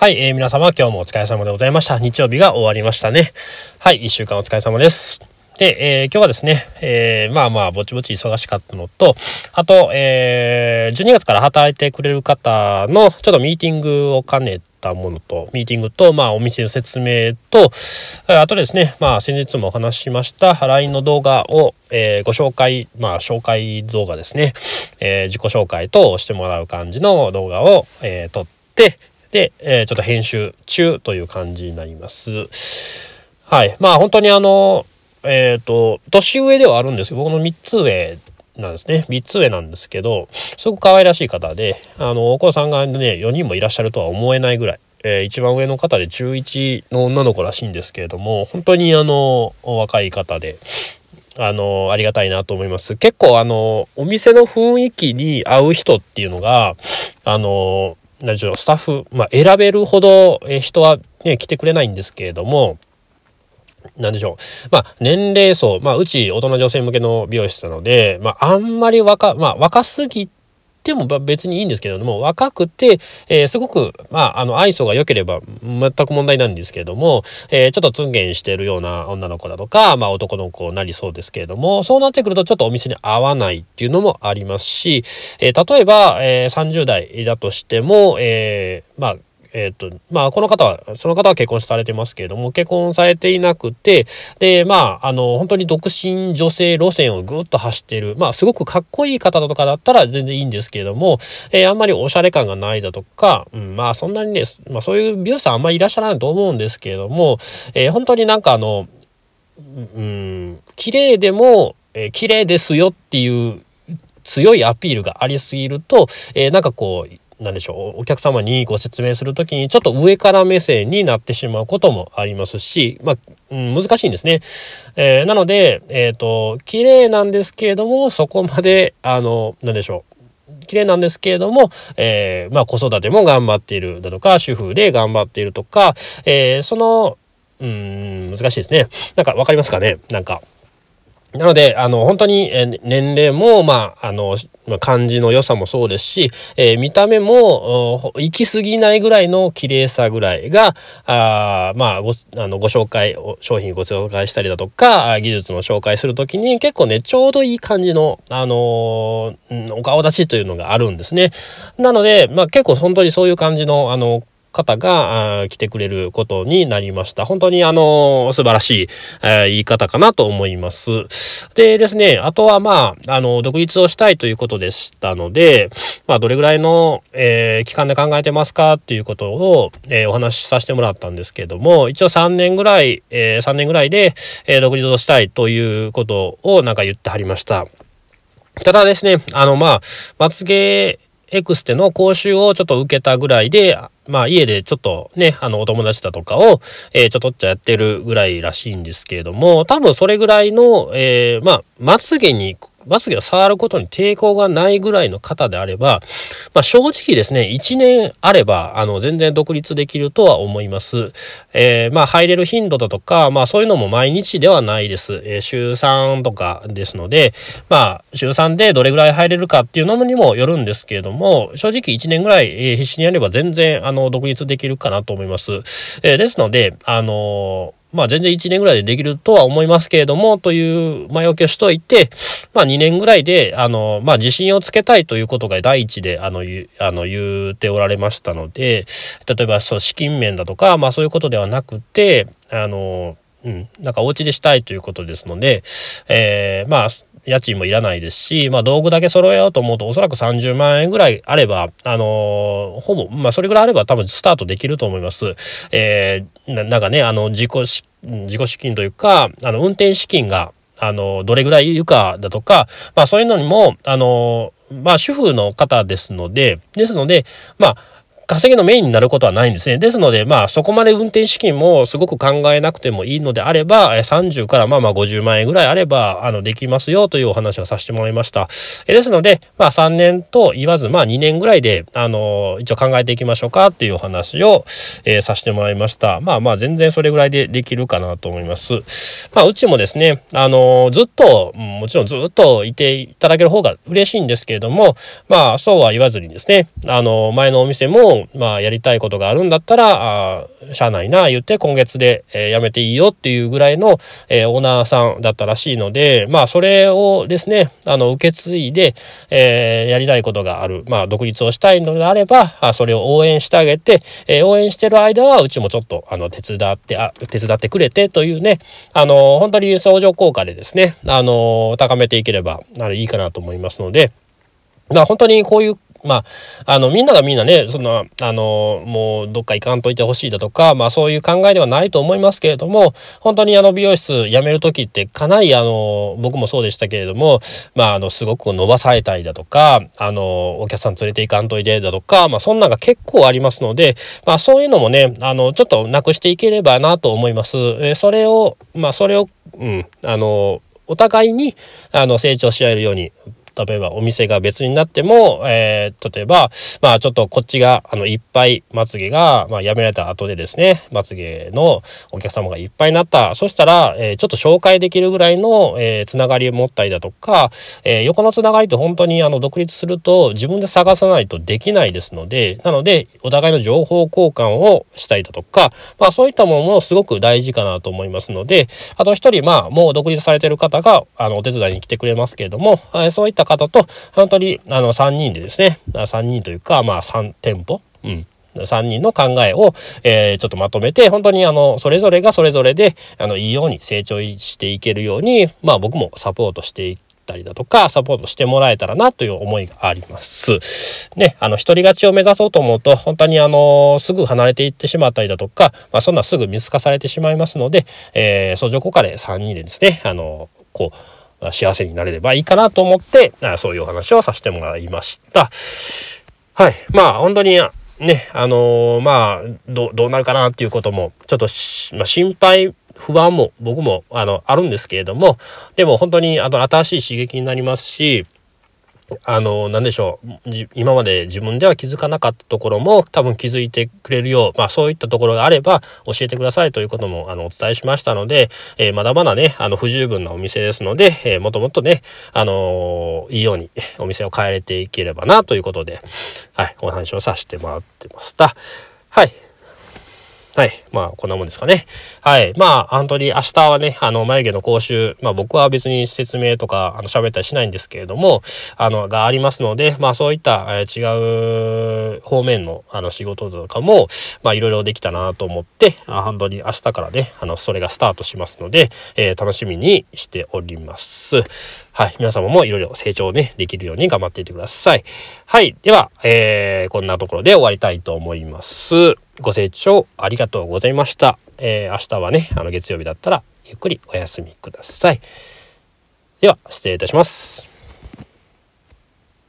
はい、えー、皆様今日もお疲れ様でございました。日曜日が終わりましたね。はい、一週間お疲れ様です。で、えー、今日はですね、えー、まあまあ、ぼちぼち忙しかったのと、あと、えー、12月から働いてくれる方の、ちょっとミーティングを兼ねたものと、ミーティングと、まあ、お店の説明と、あとですね、まあ、先日もお話ししました、LINE の動画を、えー、ご紹介、まあ、紹介動画ですね、えー、自己紹介としてもらう感じの動画を、えー、撮って、で、えー、ちょっと編集中という感じになります。はい。まあ本当にあの、えっ、ー、と、年上ではあるんですけど、僕の3つ上なんですね。3つ上なんですけど、すごく可愛らしい方で、あの、お子さんがね、4人もいらっしゃるとは思えないぐらい、えー、一番上の方で中1の女の子らしいんですけれども、本当にあの、お若い方で、あの、ありがたいなと思います。結構あの、お店の雰囲気に合う人っていうのが、あの、何でしょう、スタッフ、まあ、選べるほど、人はね、来てくれないんですけれども、何でしょう。まあ、年齢層、まあ、うち大人女性向けの美容室なので、まあ、あんまり若、まあ、若すぎても別にいいんですけれども若くて、えー、すごく、まあ、あの愛想が良ければ全く問題なんですけれども、えー、ちょっとツンゲンしてるような女の子だとか、まあ、男の子になりそうですけれどもそうなってくるとちょっとお店に合わないっていうのもありますし、えー、例えば、え30代だとしても、えまあえっ、と、まあ、この方は、その方は結婚されてますけれども、結婚されていなくて、で、まあ、あの、本当に独身女性路線をぐっと走ってる、まあ、すごくかっこいい方とかだったら全然いいんですけれども、えー、あんまりおしゃれ感がないだとか、うん、まあ、そんなにね、まあ、そういう美容師さんあんまりいらっしゃらないと思うんですけれども、えー、本当になんかあの、うん、綺麗でも、えー、綺麗ですよっていう強いアピールがありすぎると、えー、なんかこう、何でしょうお客様にご説明する時にちょっと上から目線になってしまうこともありますし、まあ、うん、難しいんですね。えー、なので、えっ、ー、と綺麗なんですけれどもそこまであの何でしょう綺麗なんですけれども、えー、まあ、子育ても頑張っているだとか主婦で頑張っているとか、えー、そのうん難しいですね。なんか分かりますかね？なんか。なので、あの、本当に、え年齢も、まあ、あの、感じの良さもそうですし、えー、見た目も、行き過ぎないぐらいの綺麗さぐらいが、あまあ、ご、あの、ご紹介、商品ご紹介したりだとか、技術の紹介するときに結構ね、ちょうどいい感じの、あのー、お顔立ちというのがあるんですね。なので、まあ、結構本当にそういう感じの、あの、方が来てくれることになりました。本当にあの素晴らしい、えー、言い方かなと思います。でですね、あとはまあ、あの、独立をしたいということでしたので、まあ、どれぐらいの、えー、期間で考えてますかっていうことを、えー、お話しさせてもらったんですけれども、一応3年ぐらい、えー、3年ぐらいで、え、独立をしたいということをなんか言ってはりました。ただですね、あの、まあ、まつげエクステの講習をちょっと受けたぐらいで、まあ家でちょっとね、あのお友達だとかを、えー、ちょっとっちゃやってるぐらいらしいんですけれども、多分それぐらいの、えー、まあ、まつげにまつげを触ることに抵抗がないぐらいの方であれば、まあ、正直ですね、1年あれば、あの、全然独立できるとは思います。えー、まあ、入れる頻度だとか、まあ、そういうのも毎日ではないです。えー、週3とかですので、まあ、週3でどれぐらい入れるかっていうのにもよるんですけれども、正直1年ぐらい、えー、必死にやれば全然、あの、独立できるかなと思います。えー、ですので、あのまあ全然1年ぐらいでできるとは思いますけれども、という前置きをしといて、まあ2年ぐらいで、あの、まあ自信をつけたいということが第一で、あの、あの言うておられましたので、例えばそう資金面だとか、まあそういうことではなくて、あの、うん、なんかお家でしたいということですので、えー、まあ家賃もいらないですし、まあ、道具だけ揃えようと思うとおそらく30万円ぐらいあれば、あのー、ほぼ、まあ、それぐらいあれば多分スタートできると思います。えー、なんかね、あの、自己資、自己資金というか、あの、運転資金が、あの、どれぐらいいるかだとか、まあ、そういうのにも、あのー、まあ、主婦の方ですので、ですので、まあ、稼ぎのメインになることはないんですね。ですので、まあ、そこまで運転資金もすごく考えなくてもいいのであれば、30からまあまあ50万円ぐらいあれば、あの、できますよというお話をさせてもらいました。えですので、まあ3年と言わず、まあ2年ぐらいで、あの、一応考えていきましょうかっていうお話を、えー、させてもらいました。まあまあ全然それぐらいでできるかなと思います。まあうちもですね、あの、ずっと、もちろんずっといていただける方が嬉しいんですけれども、まあそうは言わずにですね、あの、前のお店もまあ、やりたいことがあるんだったら、あしゃあないな、言って、今月で、えー、辞めていいよっていうぐらいの、えー、オーナーさんだったらしいので、まあ、それをですね、あの、受け継いで、えー、やりたいことがある、まあ、独立をしたいのであれば、あそれを応援してあげて、えー、応援してる間は、うちもちょっと、あの、手伝って、あ、手伝ってくれてというね、あの、本当に相乗効果でですね、あの、高めていければ、あいいかなと思いますので、まあ、本当にこういうまあ、あの、みんながみんなね、そんな、あの、もうどっか行かんといてほしいだとか、まあそういう考えではないと思いますけれども、本当にあの美容室辞める時ってかなりあの、僕もそうでしたけれども、まああの、すごく伸ばされたいだとか、あの、お客さん連れて行かんといてだとか、まあそんなんが結構ありますので、まあそういうのもね、あの、ちょっとなくしていければなと思います。えそれを、まあそれを、うん、あの、お互いにあの成長し合えるように例えばお店が別になっても、えー、例えば、まあちょっとこっちが、あの、いっぱいまつげが、まあやめられた後でですね、まつげのお客様がいっぱいになった。そしたら、えー、ちょっと紹介できるぐらいの、えー、つながりを持ったりだとか、えー、横のつながりって本当にあの、独立すると自分で探さないとできないですので、なので、お互いの情報交換をしたりだとか、まあそういったものもすごく大事かなと思いますので、あと一人、まあもう独立されてる方が、あの、お手伝いに来てくれますけれども、え、そういった方と本当にあの3人でですね3人というかまあ3店舗、うん、3人の考えを、えー、ちょっとまとめて本当にあのそれぞれがそれぞれであのいいように成長していけるようにまあ僕もサポートしていったりだとかサポートしてもらえたらなという思いがあります。ね、あの一人勝ちを目指そうと思うと本当にあのすぐ離れていってしまったりだとか、まあ、そんなすぐ見透かされてしまいますので、えー、相乗効果で3人でですねあのこう幸せになれればいいかなと思ってそういうお話をさせてもらいました。はい。まあ本当にね、あのー、まあどうなるかなっていうこともちょっと、まあ、心配不安も僕もあのあるんですけれどもでも本当にあの新しい刺激になりますしあの何でしょう。今まで自分では気づかなかったところも多分気づいてくれるよう、まあ、そういったところがあれば教えてくださいということもあのお伝えしましたので、えー、まだまだねあの不十分なお店ですので、えー、もっともっとね、あのー、いいようにお店を変えていければなということで、はい、お話をさせてもらってました。はいはい。まあ、こんなもんですかね。はい。まあ、本当に明日はね、あの、眉毛の講習、まあ僕は別に説明とか、あの、喋ったりしないんですけれども、あの、がありますので、まあそういった、えー、違う方面の、あの、仕事とかも、まあいろいろできたなと思って、あ本当に明日からね、あの、それがスタートしますので、えー、楽しみにしております。はい。皆様もいろいろ成長ね、できるように頑張っていってください。はい。では、えー、こんなところで終わりたいと思います。ご清聴ありがとうございました。えー、明日はね、あの月曜日だったらゆっくりお休みください。では、失礼いたします。